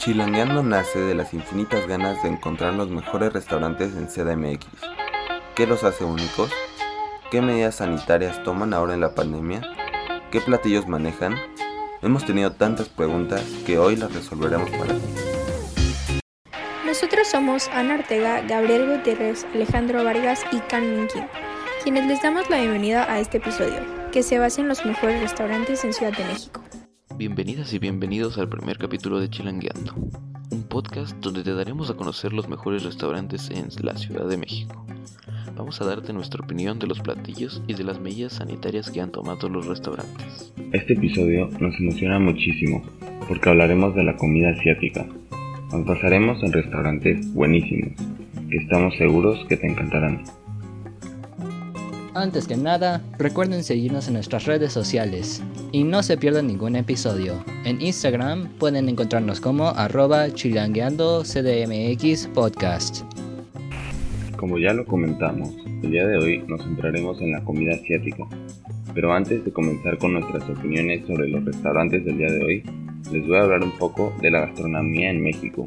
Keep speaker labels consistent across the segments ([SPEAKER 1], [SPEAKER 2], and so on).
[SPEAKER 1] Chilangueando nace de las infinitas ganas de encontrar los mejores restaurantes en CDMX. ¿Qué los hace únicos? ¿Qué medidas sanitarias toman ahora en la pandemia? ¿Qué platillos manejan? Hemos tenido tantas preguntas que hoy las resolveremos para ti.
[SPEAKER 2] Nosotros somos Ana Ortega, Gabriel Gutiérrez, Alejandro Vargas y Can Kim, quienes les damos la bienvenida a este episodio, que se basa en los mejores restaurantes en Ciudad de México.
[SPEAKER 3] Bienvenidas y bienvenidos al primer capítulo de Chilangueando, un podcast donde te daremos a conocer los mejores restaurantes en la Ciudad de México. Vamos a darte nuestra opinión de los platillos y de las medidas sanitarias que han tomado los restaurantes.
[SPEAKER 1] Este episodio nos emociona muchísimo porque hablaremos de la comida asiática. Nos basaremos en restaurantes buenísimos que estamos seguros que te encantarán.
[SPEAKER 4] Antes que nada, recuerden seguirnos en nuestras redes sociales y no se pierdan ningún episodio. En Instagram pueden encontrarnos como arroba chilangueandocdmx podcast.
[SPEAKER 1] Como ya lo comentamos, el día de hoy nos centraremos en la comida asiática. Pero antes de comenzar con nuestras opiniones sobre los restaurantes del día de hoy, les voy a hablar un poco de la gastronomía en México.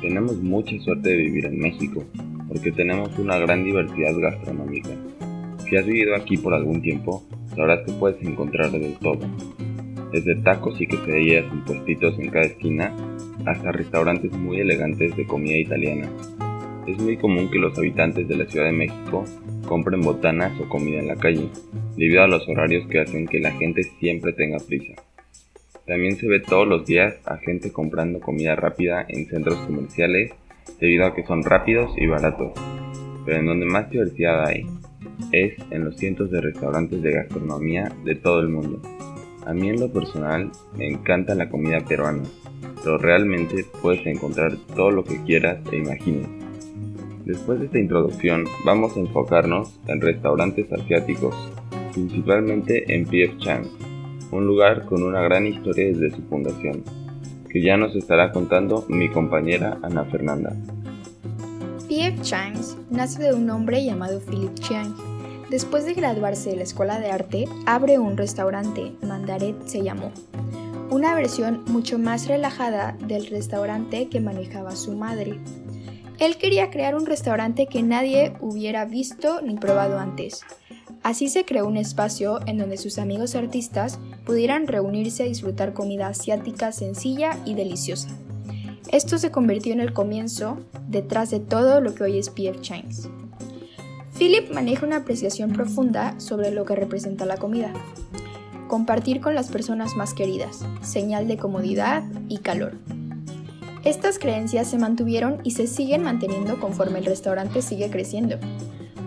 [SPEAKER 1] Tenemos mucha suerte de vivir en México, porque tenemos una gran diversidad gastronómica si has vivido aquí por algún tiempo, sabrás que puedes encontrar de todo. Desde tacos y quesadillas en puestitos en cada esquina, hasta restaurantes muy elegantes de comida italiana. Es muy común que los habitantes de la Ciudad de México compren botanas o comida en la calle, debido a los horarios que hacen que la gente siempre tenga prisa. También se ve todos los días a gente comprando comida rápida en centros comerciales debido a que son rápidos y baratos. Pero en donde más diversidad hay es en los cientos de restaurantes de gastronomía de todo el mundo. A mí en lo personal me encanta la comida peruana, pero realmente puedes encontrar todo lo que quieras e imagines. Después de esta introducción vamos a enfocarnos en restaurantes asiáticos, principalmente en P.F. Chang, un lugar con una gran historia desde su fundación, que ya nos estará contando mi compañera Ana Fernanda.
[SPEAKER 2] P.F. Chang nace de un hombre llamado Philip Chiang, Después de graduarse de la escuela de arte, abre un restaurante, Mandaret se llamó, una versión mucho más relajada del restaurante que manejaba su madre. Él quería crear un restaurante que nadie hubiera visto ni probado antes. Así se creó un espacio en donde sus amigos artistas pudieran reunirse a disfrutar comida asiática sencilla y deliciosa. Esto se convirtió en el comienzo detrás de todo lo que hoy es P.F. Chang's. Philip maneja una apreciación profunda sobre lo que representa la comida. Compartir con las personas más queridas, señal de comodidad y calor. Estas creencias se mantuvieron y se siguen manteniendo conforme el restaurante sigue creciendo.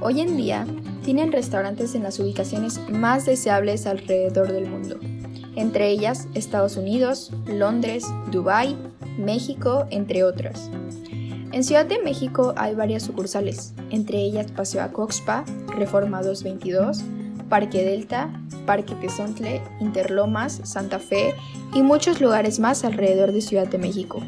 [SPEAKER 2] Hoy en día, tienen restaurantes en las ubicaciones más deseables alrededor del mundo, entre ellas Estados Unidos, Londres, Dubái, México, entre otras. En Ciudad de México hay varias sucursales, entre ellas Paseo a Coxpa, Reforma 222, Parque Delta, Parque Tezontle, Interlomas, Santa Fe y muchos lugares más alrededor de Ciudad de México.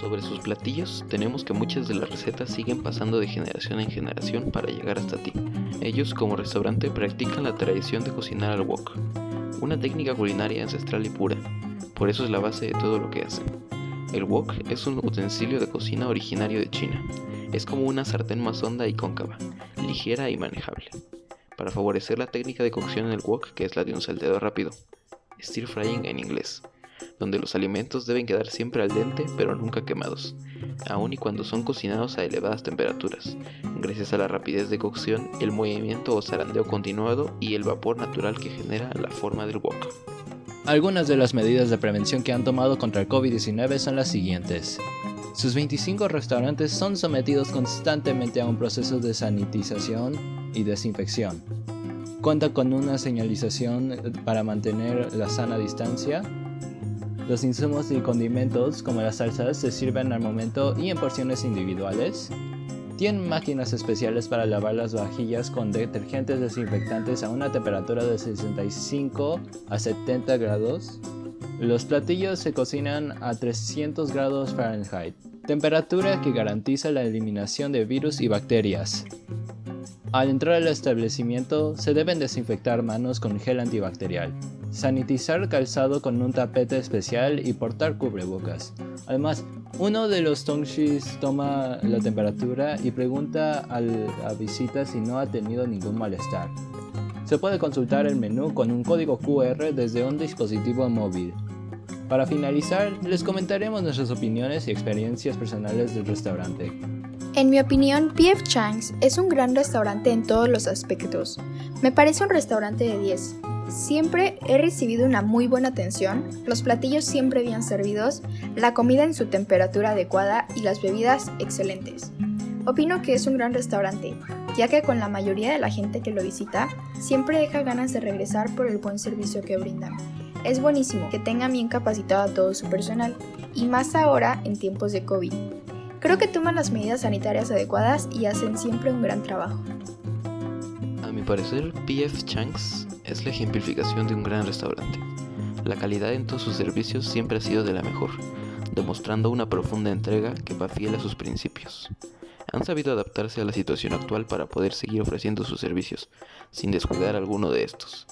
[SPEAKER 3] Sobre sus platillos, tenemos que muchas de las recetas siguen pasando de generación en generación para llegar hasta ti. Ellos como restaurante practican la tradición de cocinar al wok, una técnica culinaria ancestral y pura, por eso es la base de todo lo que hacen. El wok es un utensilio de cocina originario de China. Es como una sartén más honda y cóncava, ligera y manejable, para favorecer la técnica de cocción en el wok que es la de un salteado rápido, stir frying en inglés, donde los alimentos deben quedar siempre al dente pero nunca quemados, aun y cuando son cocinados a elevadas temperaturas, gracias a la rapidez de cocción, el movimiento o zarandeo continuado y el vapor natural que genera la forma del wok.
[SPEAKER 4] Algunas de las medidas de prevención que han tomado contra el COVID-19 son las siguientes. Sus 25 restaurantes son sometidos constantemente a un proceso de sanitización y desinfección. Cuenta con una señalización para mantener la sana distancia. Los insumos y condimentos como las salsas se sirven al momento y en porciones individuales. Tienen máquinas especiales para lavar las vajillas con detergentes desinfectantes a una temperatura de 65 a 70 grados. Los platillos se cocinan a 300 grados Fahrenheit, temperatura que garantiza la eliminación de virus y bacterias. Al entrar al establecimiento se deben desinfectar manos con gel antibacterial. sanitizar calzado con un tapete especial y portar cubrebocas. Además, uno de los tongshis toma la temperatura y pregunta a la visita si no ha tenido ningún malestar. Se puede consultar el menú con un código QR desde un dispositivo móvil. Para finalizar, les comentaremos nuestras opiniones y experiencias personales del restaurante.
[SPEAKER 2] En mi opinión, PF Chang's es un gran restaurante en todos los aspectos. Me parece un restaurante de 10. Siempre he recibido una muy buena atención, los platillos siempre bien servidos, la comida en su temperatura adecuada y las bebidas excelentes. Opino que es un gran restaurante, ya que con la mayoría de la gente que lo visita, siempre deja ganas de regresar por el buen servicio que brindan. Es buenísimo que tengan bien capacitado a todo su personal, y más ahora en tiempos de COVID. Creo que toman las medidas sanitarias adecuadas y hacen siempre un gran trabajo.
[SPEAKER 3] A mi parecer, PF Chang's es la ejemplificación de un gran restaurante. La calidad en todos sus servicios siempre ha sido de la mejor, demostrando una profunda entrega que va fiel a sus principios. Han sabido adaptarse a la situación actual para poder seguir ofreciendo sus servicios, sin descuidar alguno de estos,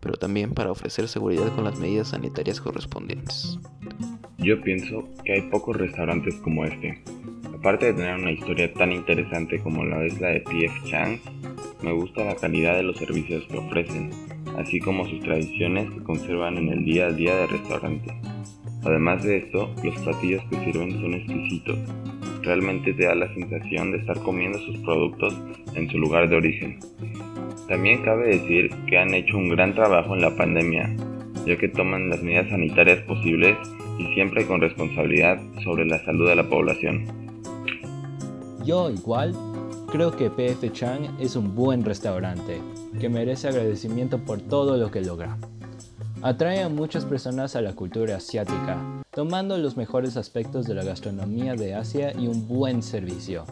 [SPEAKER 3] pero también para ofrecer seguridad con las medidas sanitarias correspondientes.
[SPEAKER 1] Yo pienso que hay pocos restaurantes como este. Aparte de tener una historia tan interesante como la es la de PF Chang's, me gusta la calidad de los servicios que ofrecen, así como sus tradiciones que conservan en el día a día del restaurante. Además de esto, los platillos que sirven son exquisitos. Realmente te da la sensación de estar comiendo sus productos en su lugar de origen. También cabe decir que han hecho un gran trabajo en la pandemia, ya que toman las medidas sanitarias posibles y siempre con responsabilidad sobre la salud de la población.
[SPEAKER 4] Yo igual creo que PF Chang es un buen restaurante que merece agradecimiento por todo lo que logra. Atrae a muchas personas a la cultura asiática, tomando los mejores aspectos de la gastronomía de Asia y un buen servicio.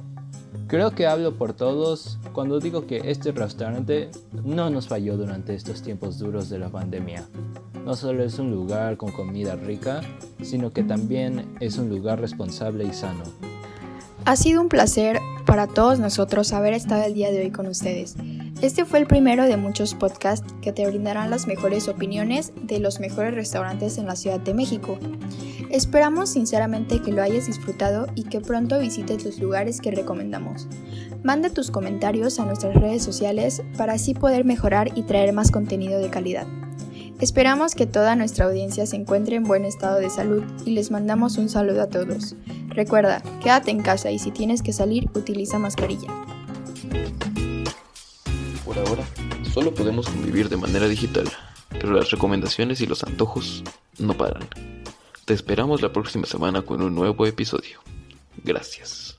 [SPEAKER 4] Creo que hablo por todos cuando digo que este restaurante no nos falló durante estos tiempos duros de la pandemia. No solo es un lugar con comida rica, sino que también es un lugar responsable y sano.
[SPEAKER 2] Ha sido un placer para todos nosotros haber estado el día de hoy con ustedes. Este fue el primero de muchos podcasts que te brindarán las mejores opiniones de los mejores restaurantes en la Ciudad de México. Esperamos sinceramente que lo hayas disfrutado y que pronto visites los lugares que recomendamos. Manda tus comentarios a nuestras redes sociales para así poder mejorar y traer más contenido de calidad. Esperamos que toda nuestra audiencia se encuentre en buen estado de salud y les mandamos un saludo a todos. Recuerda, quédate en casa y si tienes que salir, utiliza mascarilla.
[SPEAKER 3] Por ahora, solo podemos convivir de manera digital, pero las recomendaciones y los antojos no paran. Te esperamos la próxima semana con un nuevo episodio. Gracias.